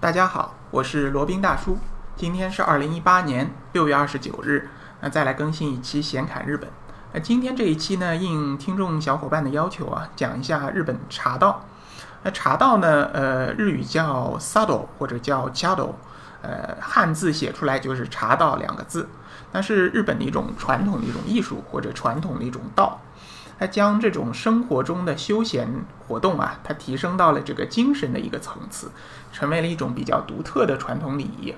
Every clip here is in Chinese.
大家好，我是罗宾大叔。今天是二零一八年六月二十九日，那再来更新一期闲侃日本。那今天这一期呢，应听众小伙伴的要求啊，讲一下日本茶道。那茶道呢，呃，日语叫 sado 或者叫 chado，呃，汉字写出来就是茶道两个字。那是日本的一种传统的一种艺术或者传统的一种道。它将这种生活中的休闲活动啊，它提升到了这个精神的一个层次，成为了一种比较独特的传统礼仪。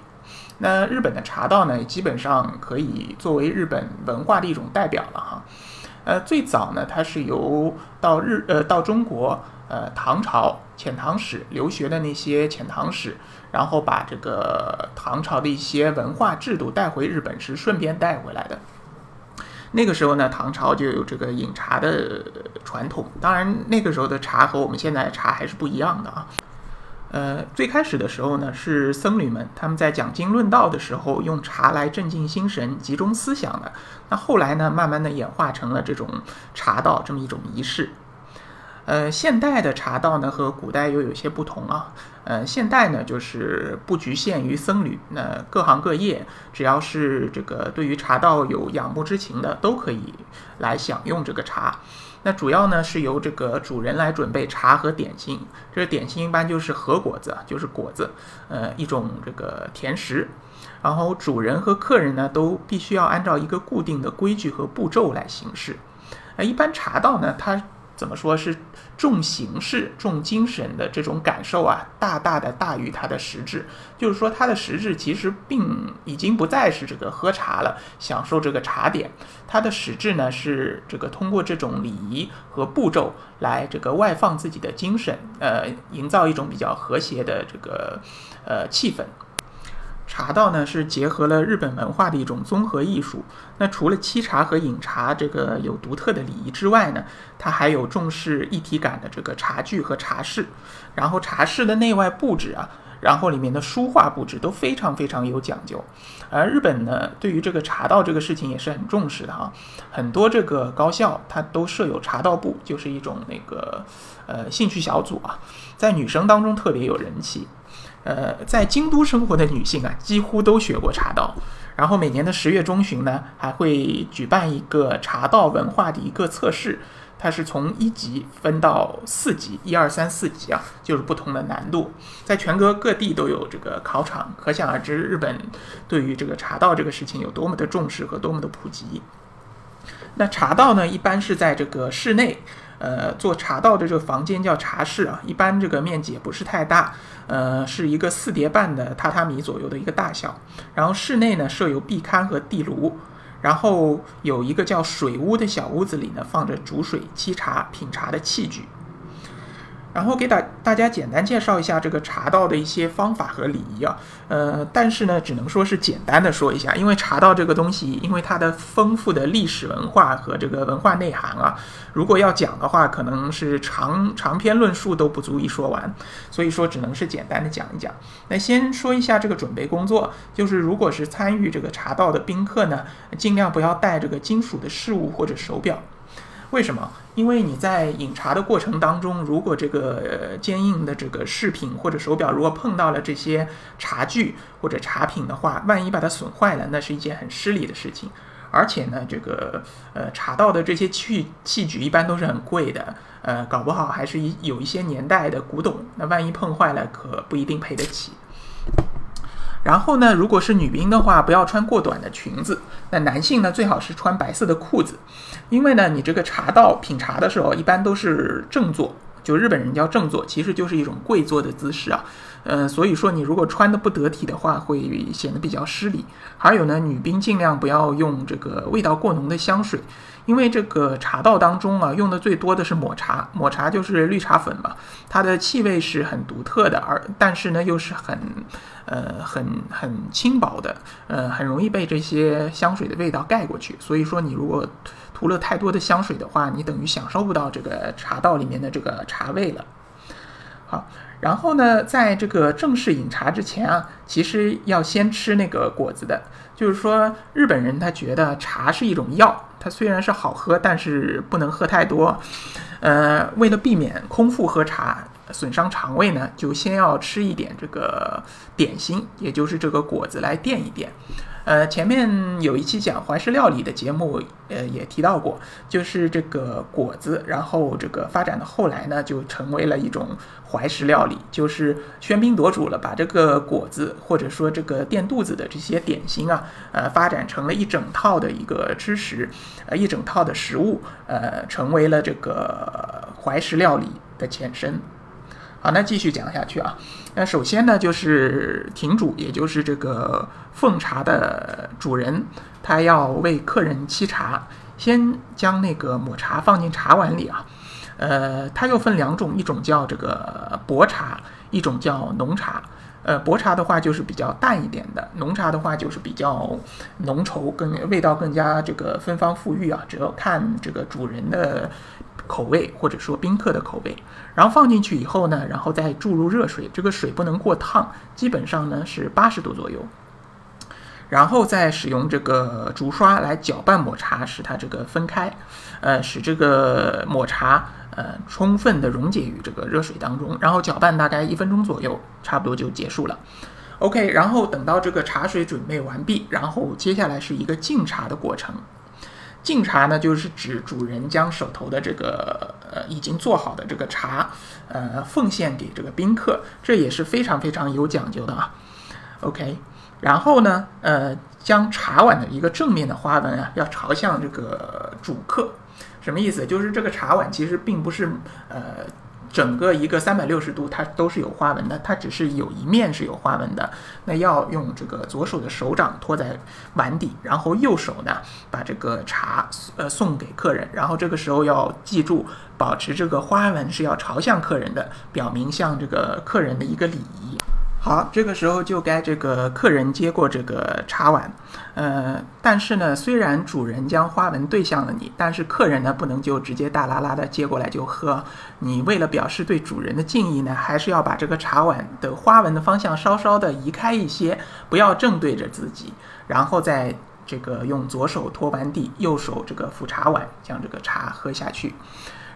那日本的茶道呢，基本上可以作为日本文化的一种代表了哈。呃，最早呢，它是由到日呃到中国呃唐朝遣唐使留学的那些遣唐使，然后把这个唐朝的一些文化制度带回日本时，顺便带回来的。那个时候呢，唐朝就有这个饮茶的传统。当然，那个时候的茶和我们现在的茶还是不一样的啊。呃，最开始的时候呢，是僧侣们他们在讲经论道的时候用茶来镇静心神、集中思想的。那后来呢，慢慢的演化成了这种茶道这么一种仪式。呃，现代的茶道呢和古代又有些不同啊。呃，现代呢就是不局限于僧侣，那各行各业只要是这个对于茶道有仰慕之情的，都可以来享用这个茶。那主要呢是由这个主人来准备茶和点心，这个点心一般就是和果子，就是果子，呃，一种这个甜食。然后主人和客人呢都必须要按照一个固定的规矩和步骤来行事。呃，一般茶道呢它。怎么说是重形式、重精神的这种感受啊，大大的大于它的实质。就是说，它的实质其实并已经不再是这个喝茶了，享受这个茶点。它的实质呢是这个通过这种礼仪和步骤来这个外放自己的精神，呃，营造一种比较和谐的这个呃气氛。茶道呢是结合了日本文化的一种综合艺术。那除了沏茶和饮茶这个有独特的礼仪之外呢，它还有重视一体感的这个茶具和茶室。然后茶室的内外布置啊，然后里面的书画布置都非常非常有讲究。而日本呢，对于这个茶道这个事情也是很重视的哈。很多这个高校它都设有茶道部，就是一种那个呃兴趣小组啊，在女生当中特别有人气。呃，在京都生活的女性啊，几乎都学过茶道。然后每年的十月中旬呢，还会举办一个茶道文化的一个测试，它是从一级分到四级，一二三四级啊，就是不同的难度，在全国各地都有这个考场，可想而知日本对于这个茶道这个事情有多么的重视和多么的普及。那茶道呢，一般是在这个室内。呃，做茶道的这个房间叫茶室啊，一般这个面积也不是太大，呃，是一个四叠半的榻榻米左右的一个大小。然后室内呢设有壁龛和地炉，然后有一个叫水屋的小屋子里呢放着煮水、沏茶、品茶的器具。然后给大大家简单介绍一下这个茶道的一些方法和礼仪啊，呃，但是呢，只能说是简单的说一下，因为茶道这个东西，因为它的丰富的历史文化和这个文化内涵啊，如果要讲的话，可能是长长篇论述都不足以说完，所以说只能是简单的讲一讲。那先说一下这个准备工作，就是如果是参与这个茶道的宾客呢，尽量不要带这个金属的饰物或者手表。为什么？因为你在饮茶的过程当中，如果这个坚硬的这个饰品或者手表，如果碰到了这些茶具或者茶品的话，万一把它损坏了，那是一件很失礼的事情。而且呢，这个呃茶道的这些器器具一般都是很贵的，呃，搞不好还是一有一些年代的古董，那万一碰坏了，可不一定赔得起。然后呢，如果是女兵的话，不要穿过短的裙子。那男性呢，最好是穿白色的裤子，因为呢，你这个茶道品茶的时候，一般都是正坐，就日本人叫正坐，其实就是一种跪坐的姿势啊。呃，所以说你如果穿的不得体的话，会显得比较失礼。还有呢，女兵尽量不要用这个味道过浓的香水。因为这个茶道当中啊，用的最多的是抹茶，抹茶就是绿茶粉嘛，它的气味是很独特的，而但是呢又是很，呃，很很轻薄的，呃，很容易被这些香水的味道盖过去。所以说，你如果涂了太多的香水的话，你等于享受不到这个茶道里面的这个茶味了。好，然后呢，在这个正式饮茶之前啊，其实要先吃那个果子的，就是说日本人他觉得茶是一种药。它虽然是好喝，但是不能喝太多。呃，为了避免空腹喝茶，损伤肠胃呢，就先要吃一点这个点心，也就是这个果子来垫一垫。呃，前面有一期讲怀石料理的节目，呃，也提到过，就是这个果子，然后这个发展到后来呢，就成为了一种怀石料理，就是喧宾夺主了，把这个果子或者说这个垫肚子的这些点心啊，呃，发展成了一整套的一个吃食，呃，一整套的食物，呃，成为了这个怀石料理的前身。好，那继续讲下去啊。那首先呢，就是亭主，也就是这个奉茶的主人，他要为客人沏茶，先将那个抹茶放进茶碗里啊。呃，它又分两种，一种叫这个薄茶，一种叫浓茶。呃，薄茶的话就是比较淡一点的，浓茶的话就是比较浓稠，更味道更加这个芬芳馥郁啊。只要看这个主人的。口味或者说宾客的口味，然后放进去以后呢，然后再注入热水，这个水不能过烫，基本上呢是八十度左右，然后再使用这个竹刷来搅拌抹茶，使它这个分开，呃，使这个抹茶呃充分的溶解于这个热水当中，然后搅拌大概一分钟左右，差不多就结束了。OK，然后等到这个茶水准备完毕，然后接下来是一个敬茶的过程。敬茶呢，就是指主人将手头的这个呃已经做好的这个茶，呃奉献给这个宾客，这也是非常非常有讲究的啊。OK，然后呢，呃，将茶碗的一个正面的花纹啊，要朝向这个主客，什么意思？就是这个茶碗其实并不是呃。整个一个三百六十度，它都是有花纹的，它只是有一面是有花纹的。那要用这个左手的手掌托在碗底，然后右手呢把这个茶呃送给客人，然后这个时候要记住保持这个花纹是要朝向客人的，表明向这个客人的一个礼仪。好，这个时候就该这个客人接过这个茶碗，呃，但是呢，虽然主人将花纹对向了你，但是客人呢不能就直接大拉拉的接过来就喝。你为了表示对主人的敬意呢，还是要把这个茶碗的花纹的方向稍稍的移开一些，不要正对着自己，然后再这个用左手托碗底，右手这个扶茶碗，将这个茶喝下去。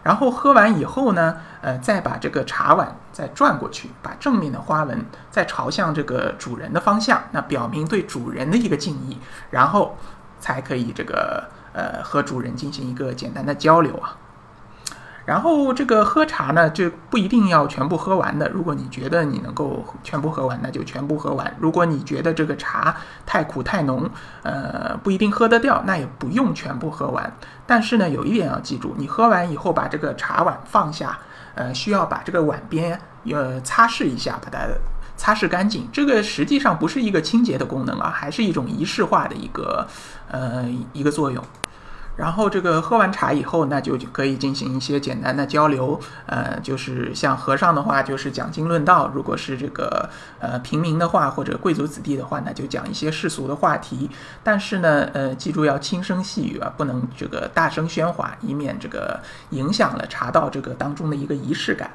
然后喝完以后呢，呃，再把这个茶碗再转过去，把正面的花纹再朝向这个主人的方向，那表明对主人的一个敬意，然后才可以这个呃和主人进行一个简单的交流啊。然后这个喝茶呢，就不一定要全部喝完的。如果你觉得你能够全部喝完，那就全部喝完；如果你觉得这个茶太苦太浓，呃，不一定喝得掉，那也不用全部喝完。但是呢，有一点要记住，你喝完以后把这个茶碗放下，呃，需要把这个碗边呃擦拭一下，把它擦拭干净。这个实际上不是一个清洁的功能啊，还是一种仪式化的一个呃一个作用。然后这个喝完茶以后，那就可以进行一些简单的交流。呃，就是像和尚的话，就是讲经论道；如果是这个呃平民的话，或者贵族子弟的话，那就讲一些世俗的话题。但是呢，呃，记住要轻声细语啊，不能这个大声喧哗，以免这个影响了茶道这个当中的一个仪式感。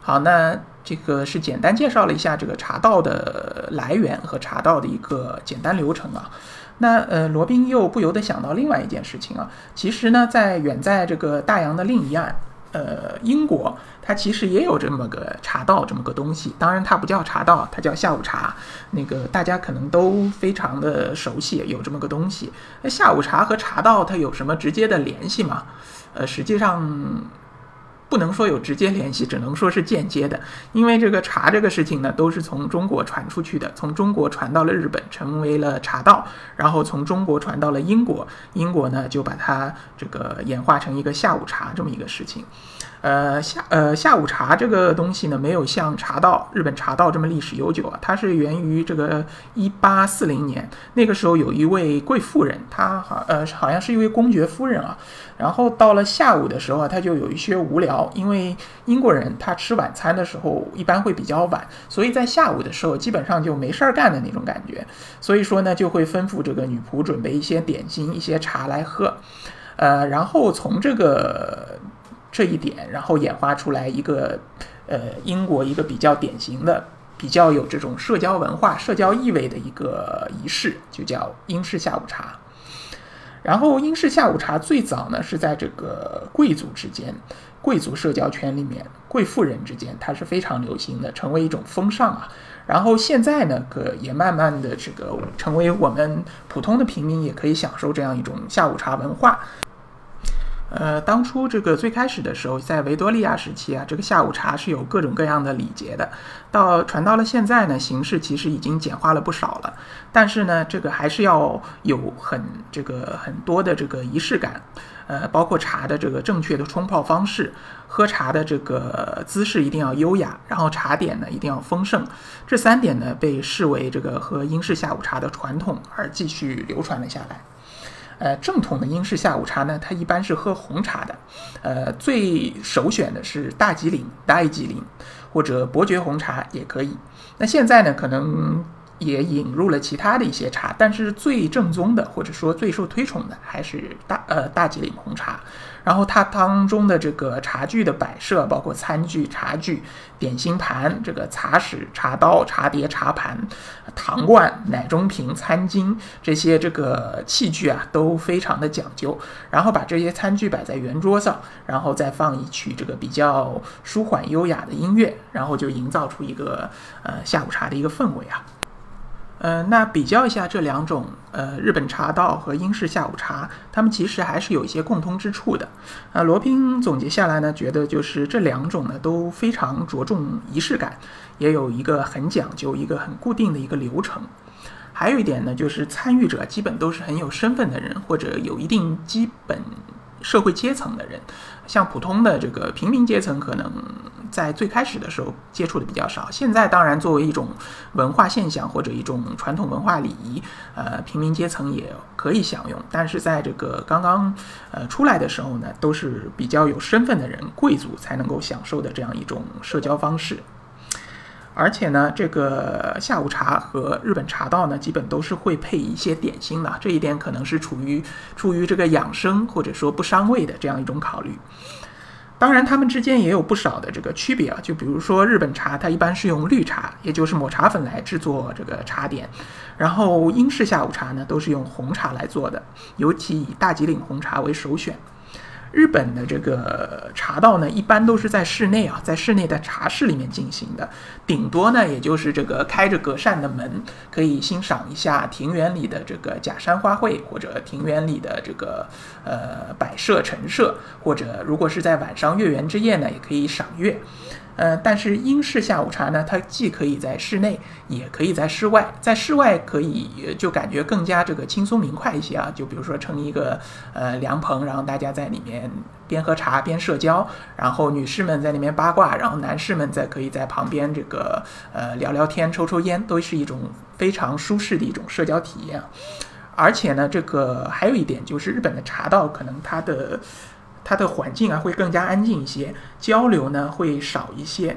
好，那这个是简单介绍了一下这个茶道的来源和茶道的一个简单流程啊。那呃，罗宾又不由得想到另外一件事情啊。其实呢，在远在这个大洋的另一岸，呃，英国，它其实也有这么个茶道这么个东西。当然，它不叫茶道，它叫下午茶。那个大家可能都非常的熟悉，有这么个东西。那下午茶和茶道它有什么直接的联系吗？呃，实际上。不能说有直接联系，只能说是间接的。因为这个茶这个事情呢，都是从中国传出去的，从中国传到了日本，成为了茶道，然后从中国传到了英国，英国呢就把它这个演化成一个下午茶这么一个事情。呃下呃下午茶这个东西呢，没有像茶道日本茶道这么历史悠久啊。它是源于这个一八四零年，那个时候有一位贵妇人，她好呃好像是一位公爵夫人啊。然后到了下午的时候啊，她就有一些无聊，因为英国人他吃晚餐的时候一般会比较晚，所以在下午的时候基本上就没事儿干的那种感觉。所以说呢，就会吩咐这个女仆准备一些点心、一些茶来喝。呃，然后从这个。这一点，然后演化出来一个，呃，英国一个比较典型的、比较有这种社交文化、社交意味的一个仪式，就叫英式下午茶。然后英式下午茶最早呢是在这个贵族之间、贵族社交圈里面、贵妇人之间，它是非常流行的，成为一种风尚啊。然后现在呢，可也慢慢的这个成为我们普通的平民也可以享受这样一种下午茶文化。呃，当初这个最开始的时候，在维多利亚时期啊，这个下午茶是有各种各样的礼节的。到传到了现在呢，形式其实已经简化了不少了。但是呢，这个还是要有很这个很多的这个仪式感，呃，包括茶的这个正确的冲泡方式，喝茶的这个姿势一定要优雅，然后茶点呢一定要丰盛。这三点呢，被视为这个和英式下午茶的传统而继续流传了下来。呃，正统的英式下午茶呢，它一般是喝红茶的，呃，最首选的是大吉岭、大吉岭或者伯爵红茶也可以。那现在呢，可能。也引入了其他的一些茶，但是最正宗的或者说最受推崇的还是大呃大吉岭红茶。然后它当中的这个茶具的摆设，包括餐具、茶具、点心盘、这个茶匙、茶刀、茶碟、茶盘、糖罐、奶中瓶、餐巾这些这个器具啊，都非常的讲究。然后把这些餐具摆在圆桌上，然后再放一曲这个比较舒缓优雅的音乐，然后就营造出一个呃下午茶的一个氛围啊。呃，那比较一下这两种，呃，日本茶道和英式下午茶，它们其实还是有一些共通之处的。啊，罗宾总结下来呢，觉得就是这两种呢都非常着重仪式感，也有一个很讲究、一个很固定的一个流程。还有一点呢，就是参与者基本都是很有身份的人，或者有一定基本。社会阶层的人，像普通的这个平民阶层，可能在最开始的时候接触的比较少。现在当然作为一种文化现象或者一种传统文化礼仪，呃，平民阶层也可以享用。但是在这个刚刚呃出来的时候呢，都是比较有身份的人，贵族才能够享受的这样一种社交方式。而且呢，这个下午茶和日本茶道呢，基本都是会配一些点心的。这一点可能是处于出于这个养生或者说不伤胃的这样一种考虑。当然，它们之间也有不少的这个区别啊。就比如说日本茶，它一般是用绿茶，也就是抹茶粉来制作这个茶点；然后英式下午茶呢，都是用红茶来做的，尤其以大吉岭红茶为首选。日本的这个茶道呢，一般都是在室内啊，在室内的茶室里面进行的，顶多呢，也就是这个开着隔扇的门，可以欣赏一下庭园里的这个假山花卉，或者庭园里的这个呃摆设陈设，或者如果是在晚上月圆之夜呢，也可以赏月。呃，但是英式下午茶呢，它既可以在室内，也可以在室外。在室外可以就感觉更加这个轻松明快一些啊。就比如说成一个呃凉棚，然后大家在里面边喝茶边社交，然后女士们在里面八卦，然后男士们在可以在旁边这个呃聊聊天、抽抽烟，都是一种非常舒适的一种社交体验。而且呢，这个还有一点就是日本的茶道可能它的。它的环境啊会更加安静一些，交流呢会少一些。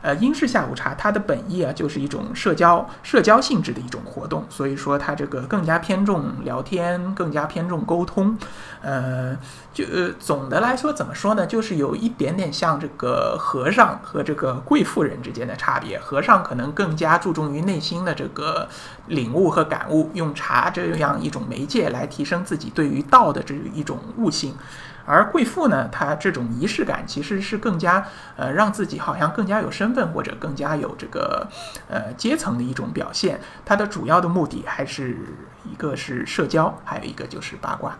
呃，英式下午茶它的本意啊就是一种社交、社交性质的一种活动，所以说它这个更加偏重聊天，更加偏重沟通。呃，就呃总的来说怎么说呢？就是有一点点像这个和尚和这个贵妇人之间的差别。和尚可能更加注重于内心的这个领悟和感悟，用茶这样一种媒介来提升自己对于道的这一种悟性。而贵妇呢，她这种仪式感其实是更加呃，让自己好像更加有身份或者更加有这个呃阶层的一种表现。它的主要的目的还是一个是社交，还有一个就是八卦。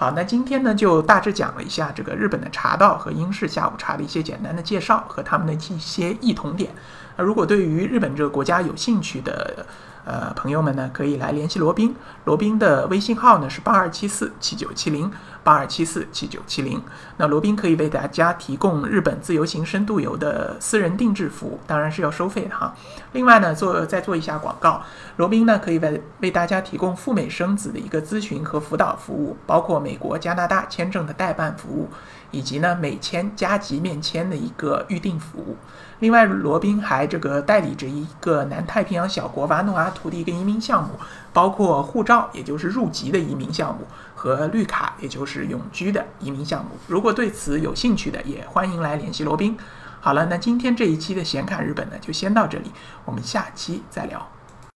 好，那今天呢就大致讲了一下这个日本的茶道和英式下午茶的一些简单的介绍和他们的一些异同点。那如果对于日本这个国家有兴趣的，呃，朋友们呢，可以来联系罗宾。罗宾的微信号呢是八二七四七九七零八二七四七九七零。那罗宾可以为大家提供日本自由行深度游的私人定制服务，当然是要收费的哈。另外呢，做再做一下广告，罗宾呢可以为为大家提供赴美生子的一个咨询和辅导服务，包括美国、加拿大签证的代办服务，以及呢美签加急面签的一个预定服务。另外，罗宾还这个代理着一个南太平洋小国瓦努阿图的一个移民项目，包括护照，也就是入籍的移民项目，和绿卡，也就是永居的移民项目。如果对此有兴趣的，也欢迎来联系罗宾。好了，那今天这一期的显卡日本呢，就先到这里，我们下期再聊。